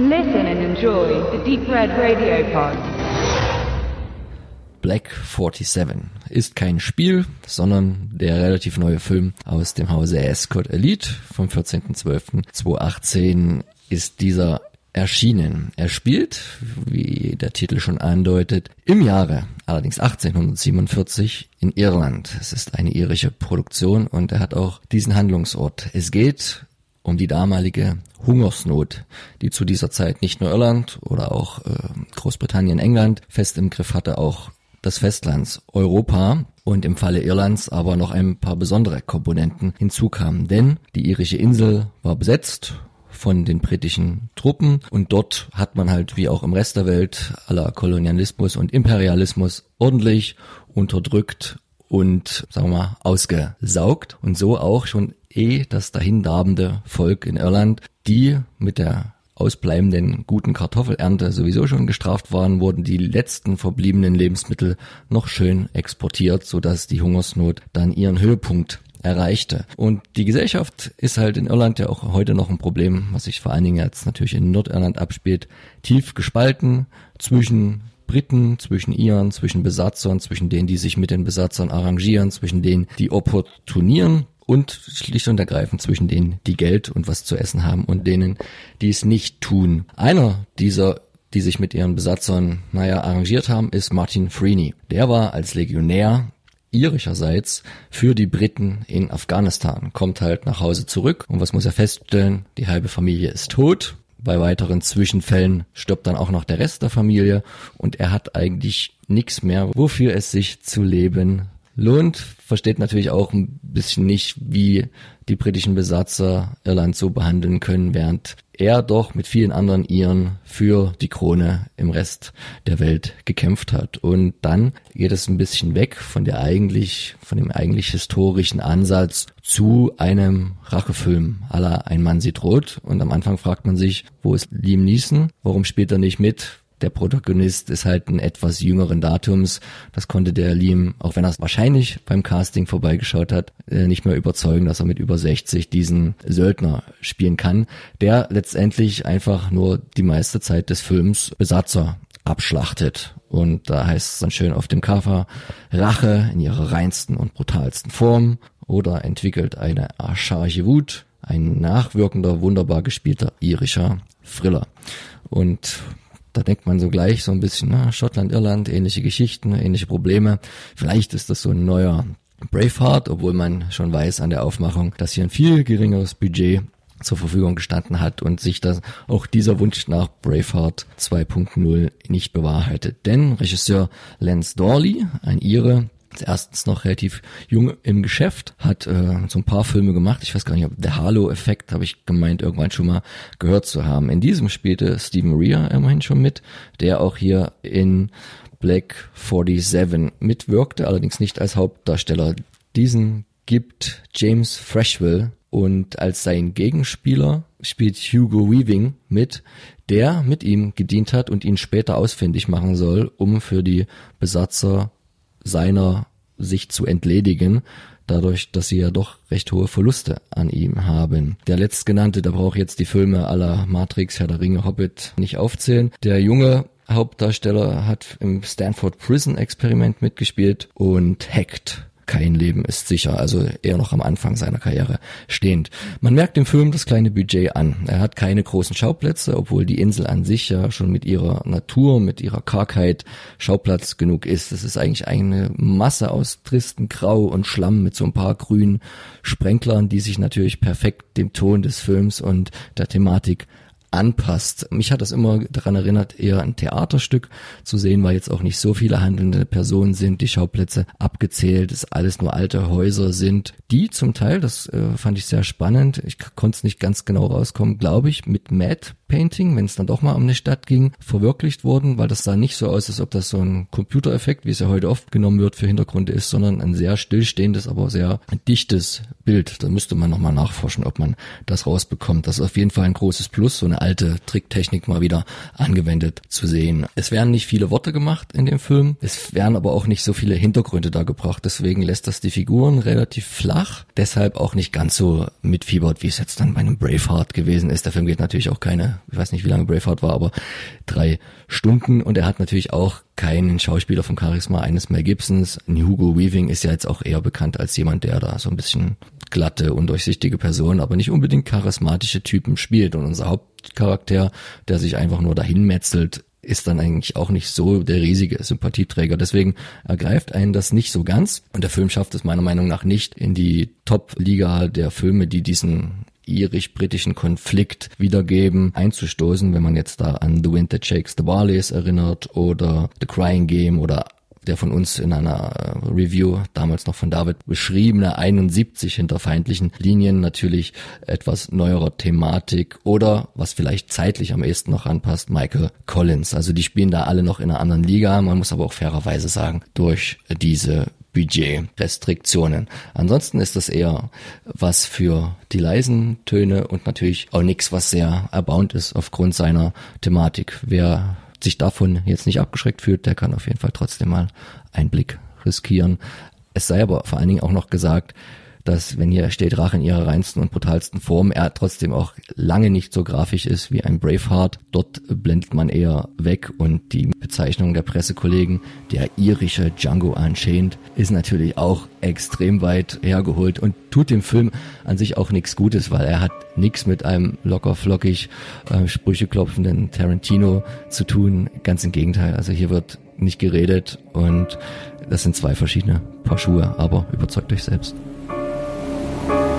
Listen and enjoy the Deep Red Radio Pod. Black 47 ist kein Spiel, sondern der relativ neue Film aus dem Hause Escort Elite vom 14.12.2018 ist dieser erschienen. Er spielt, wie der Titel schon andeutet, im Jahre, allerdings 1847 in Irland. Es ist eine irische Produktion und er hat auch diesen Handlungsort. Es geht um die damalige Hungersnot, die zu dieser Zeit nicht nur Irland oder auch äh, Großbritannien, England fest im Griff hatte, auch das Festlands Europa und im Falle Irlands aber noch ein paar besondere Komponenten hinzukamen. Denn die irische Insel war besetzt von den britischen Truppen und dort hat man halt wie auch im Rest der Welt aller Kolonialismus und Imperialismus ordentlich unterdrückt und sagen wir mal ausgesaugt und so auch schon eh das dahindarbende Volk in Irland, die mit der ausbleibenden guten Kartoffelernte sowieso schon gestraft waren, wurden die letzten verbliebenen Lebensmittel noch schön exportiert, sodass die Hungersnot dann ihren Höhepunkt erreichte. Und die Gesellschaft ist halt in Irland ja auch heute noch ein Problem, was sich vor allen Dingen jetzt natürlich in Nordirland abspielt, tief gespalten zwischen Briten, zwischen Iren, zwischen Besatzern, zwischen denen, die sich mit den Besatzern arrangieren, zwischen denen, die opportunieren und schlicht und ergreifend zwischen denen, die Geld und was zu essen haben und denen, die es nicht tun. Einer dieser die sich mit ihren Besatzern, naja, arrangiert haben, ist Martin Freeney. Der war als Legionär irischerseits für die Briten in Afghanistan, kommt halt nach Hause zurück und was muss er feststellen? Die halbe Familie ist tot. Bei weiteren Zwischenfällen stirbt dann auch noch der Rest der Familie und er hat eigentlich nichts mehr, wofür es sich zu leben lohnt, versteht natürlich auch ein bisschen nicht, wie die britischen Besatzer Irland so behandeln können, während er doch mit vielen anderen Iren für die Krone im Rest der Welt gekämpft hat. Und dann geht es ein bisschen weg von der eigentlich, von dem eigentlich historischen Ansatz zu einem Rachefilm aller Ein Mann sieht rot. Und am Anfang fragt man sich, wo ist Liam Neeson? Warum spielt er nicht mit? Der Protagonist ist halt ein etwas jüngeren Datums. Das konnte der Liam, auch wenn er es wahrscheinlich beim Casting vorbeigeschaut hat, äh, nicht mehr überzeugen, dass er mit über 60 diesen Söldner spielen kann, der letztendlich einfach nur die meiste Zeit des Films Besatzer abschlachtet. Und da heißt es dann schön auf dem Cover Rache in ihrer reinsten und brutalsten Form oder entwickelt eine archaische Wut, ein nachwirkender, wunderbar gespielter irischer Thriller. Und da denkt man so gleich so ein bisschen, na, Schottland, Irland, ähnliche Geschichten, ähnliche Probleme. Vielleicht ist das so ein neuer Braveheart, obwohl man schon weiß an der Aufmachung, dass hier ein viel geringeres Budget zur Verfügung gestanden hat und sich das auch dieser Wunsch nach Braveheart 2.0 nicht bewahrheitet. Denn Regisseur Lance Dorley, ein Ire, erstens noch relativ jung im Geschäft, hat äh, so ein paar Filme gemacht. Ich weiß gar nicht, ob der Halo-Effekt habe ich gemeint, irgendwann schon mal gehört zu haben. In diesem spielte Stephen Rea immerhin schon mit, der auch hier in Black 47 mitwirkte, allerdings nicht als Hauptdarsteller. Diesen gibt James Freshwell und als sein Gegenspieler spielt Hugo Weaving mit, der mit ihm gedient hat und ihn später ausfindig machen soll, um für die Besatzer seiner sich zu entledigen, dadurch, dass sie ja doch recht hohe Verluste an ihm haben. Der letztgenannte, da braucht jetzt die Filme aller Matrix, Herr der Ringe, Hobbit nicht aufzählen. Der junge Hauptdarsteller hat im Stanford Prison Experiment mitgespielt und Hacked kein Leben ist sicher, also eher noch am Anfang seiner Karriere stehend. Man merkt dem Film das kleine Budget an. Er hat keine großen Schauplätze, obwohl die Insel an sich ja schon mit ihrer Natur, mit ihrer Kargheit Schauplatz genug ist. Es ist eigentlich eine Masse aus tristen Grau und Schlamm mit so ein paar grünen Sprenklern, die sich natürlich perfekt dem Ton des Films und der Thematik anpasst. Mich hat das immer daran erinnert, eher ein Theaterstück zu sehen, weil jetzt auch nicht so viele handelnde Personen sind, die Schauplätze abgezählt, es alles nur alte Häuser sind, die zum Teil, das äh, fand ich sehr spannend, ich konnte es nicht ganz genau rauskommen, glaube ich, mit Matt Painting, wenn es dann doch mal um eine Stadt ging, verwirklicht wurden, weil das sah nicht so aus, als ob das so ein Computereffekt, wie es ja heute oft genommen wird, für Hintergründe ist, sondern ein sehr stillstehendes, aber sehr dichtes Bild. Da müsste man nochmal nachforschen, ob man das rausbekommt. Das ist auf jeden Fall ein großes Plus, so eine alte Tricktechnik mal wieder angewendet zu sehen. Es werden nicht viele Worte gemacht in dem Film. Es werden aber auch nicht so viele Hintergründe da gebracht. Deswegen lässt das die Figuren relativ flach. Deshalb auch nicht ganz so mitfiebert, wie es jetzt dann bei einem Braveheart gewesen ist. Der Film geht natürlich auch keine, ich weiß nicht, wie lange Braveheart war, aber drei Stunden. Und er hat natürlich auch keinen Schauspieler vom Charisma eines Mel Gibsons. Hugo Weaving ist ja jetzt auch eher bekannt als jemand, der da so ein bisschen glatte, undurchsichtige Person, aber nicht unbedingt charismatische Typen spielt. Und unser Hauptcharakter, der sich einfach nur dahin metzelt, ist dann eigentlich auch nicht so der riesige Sympathieträger. Deswegen ergreift einen das nicht so ganz. Und der Film schafft es meiner Meinung nach nicht in die Top-Liga der Filme, die diesen irisch-britischen Konflikt wiedergeben, einzustoßen, wenn man jetzt da an The Winter Shakes the Barleys erinnert oder The Crying Game oder der von uns in einer äh, Review, damals noch von David, beschriebene 71 hinter feindlichen Linien, natürlich etwas neuerer Thematik oder, was vielleicht zeitlich am ehesten noch anpasst, Michael Collins. Also die spielen da alle noch in einer anderen Liga. Man muss aber auch fairerweise sagen, durch diese Budgetrestriktionen. Ansonsten ist das eher was für die leisen Töne und natürlich auch nichts, was sehr erbaunt ist aufgrund seiner Thematik. Wer sich davon jetzt nicht abgeschreckt fühlt, der kann auf jeden Fall trotzdem mal einen Blick riskieren. Es sei aber vor allen Dingen auch noch gesagt, dass wenn hier steht Rache in ihrer reinsten und brutalsten Form, er trotzdem auch lange nicht so grafisch ist wie ein Braveheart. Dort blendet man eher weg und die Bezeichnung der Pressekollegen, der irische Django Unchained, ist natürlich auch extrem weit hergeholt und tut dem Film an sich auch nichts Gutes, weil er hat nichts mit einem locker flockig äh, Sprüche klopfenden Tarantino zu tun. Ganz im Gegenteil. Also hier wird nicht geredet und das sind zwei verschiedene Paar Schuhe, aber überzeugt euch selbst. thank you